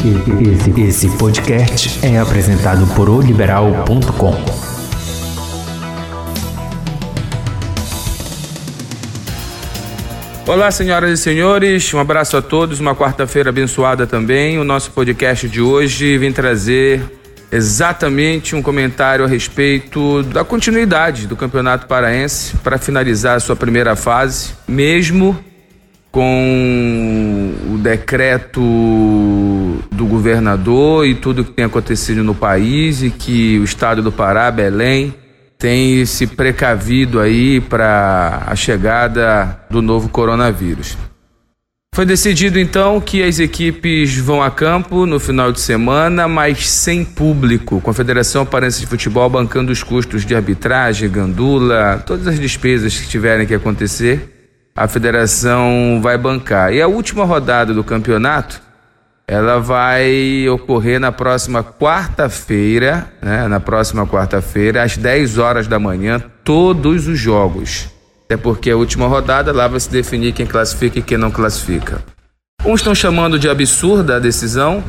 Esse, esse podcast é apresentado por oliberal.com. Olá, senhoras e senhores, um abraço a todos, uma quarta-feira abençoada também. O nosso podcast de hoje vem trazer exatamente um comentário a respeito da continuidade do Campeonato Paraense para finalizar a sua primeira fase, mesmo com o decreto do governador e tudo que tem acontecido no país e que o estado do Pará, Belém, tem se precavido aí para a chegada do novo coronavírus. Foi decidido então que as equipes vão a campo no final de semana, mas sem público, com a Federação Parense de Futebol bancando os custos de arbitragem, gandula, todas as despesas que tiverem que acontecer a federação vai bancar. E a última rodada do campeonato, ela vai ocorrer na próxima quarta-feira, né? Na próxima quarta-feira, às 10 horas da manhã, todos os jogos. Até porque a última rodada lá vai se definir quem classifica e quem não classifica. Uns estão chamando de absurda a decisão,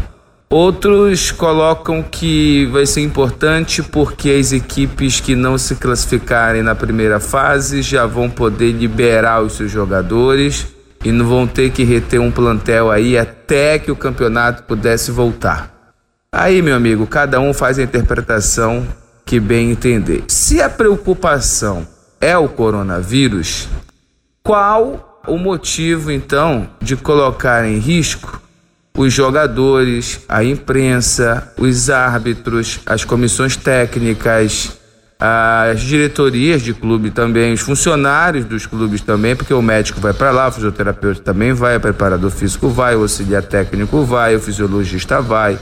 Outros colocam que vai ser importante porque as equipes que não se classificarem na primeira fase já vão poder liberar os seus jogadores e não vão ter que reter um plantel aí até que o campeonato pudesse voltar. Aí, meu amigo, cada um faz a interpretação que bem entender. Se a preocupação é o coronavírus, qual o motivo então de colocar em risco os jogadores, a imprensa, os árbitros, as comissões técnicas, as diretorias de clube também, os funcionários dos clubes também, porque o médico vai para lá, o fisioterapeuta também vai, o preparador físico vai, o auxiliar técnico vai, o fisiologista vai,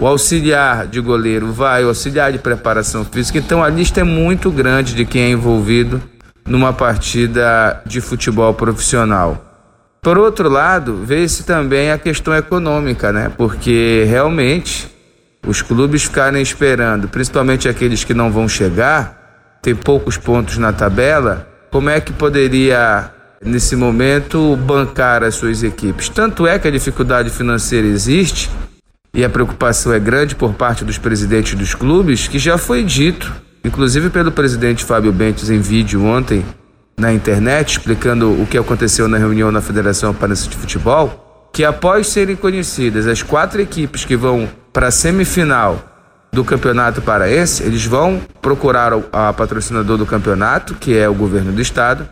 o auxiliar de goleiro vai, o auxiliar de preparação física. Então a lista é muito grande de quem é envolvido numa partida de futebol profissional. Por outro lado, vê-se também a questão econômica, né? Porque realmente os clubes ficarem esperando, principalmente aqueles que não vão chegar, tem poucos pontos na tabela, como é que poderia nesse momento bancar as suas equipes? Tanto é que a dificuldade financeira existe e a preocupação é grande por parte dos presidentes dos clubes, que já foi dito, inclusive pelo presidente Fábio Bentes em vídeo ontem, na internet explicando o que aconteceu na reunião na Federação Paranense de Futebol, que após serem conhecidas as quatro equipes que vão para a semifinal do Campeonato Paraense, eles vão procurar a patrocinador do campeonato, que é o governo do estado,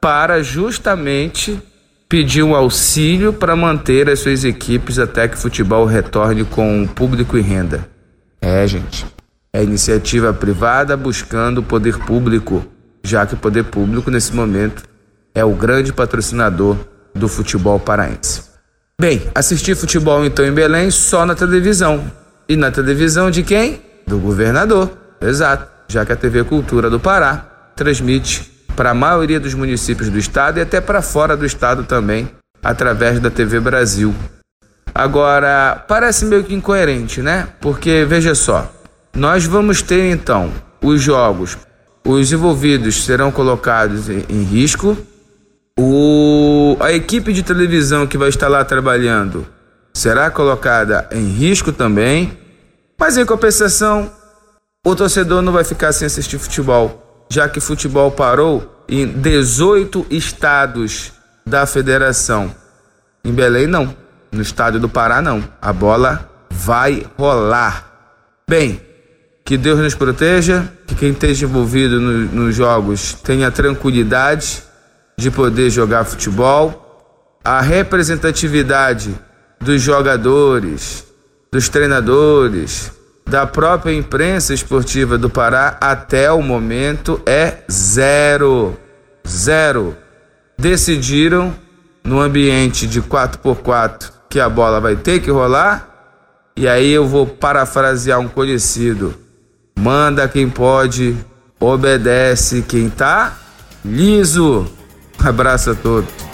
para justamente pedir um auxílio para manter as suas equipes até que o futebol retorne com público e renda. É, gente. É iniciativa privada buscando o poder público já que o poder público, nesse momento, é o grande patrocinador do futebol paraense. Bem, assistir futebol então em Belém só na televisão. E na televisão de quem? Do governador. Exato, já que a TV Cultura do Pará transmite para a maioria dos municípios do estado e até para fora do estado também, através da TV Brasil. Agora, parece meio que incoerente, né? Porque veja só, nós vamos ter então os jogos os envolvidos serão colocados em, em risco. O, a equipe de televisão que vai estar lá trabalhando será colocada em risco também. Mas em compensação, o torcedor não vai ficar sem assistir futebol, já que futebol parou em 18 estados da federação. Em Belém, não. No estádio do Pará, não. A bola vai rolar. Bem, que Deus nos proteja, que quem esteja envolvido no, nos jogos tenha tranquilidade de poder jogar futebol. A representatividade dos jogadores, dos treinadores, da própria imprensa esportiva do Pará até o momento é zero. Zero. Decidiram no ambiente de 4x4 que a bola vai ter que rolar. E aí eu vou parafrasear um conhecido. Manda quem pode, obedece quem tá liso. Abraço a todos.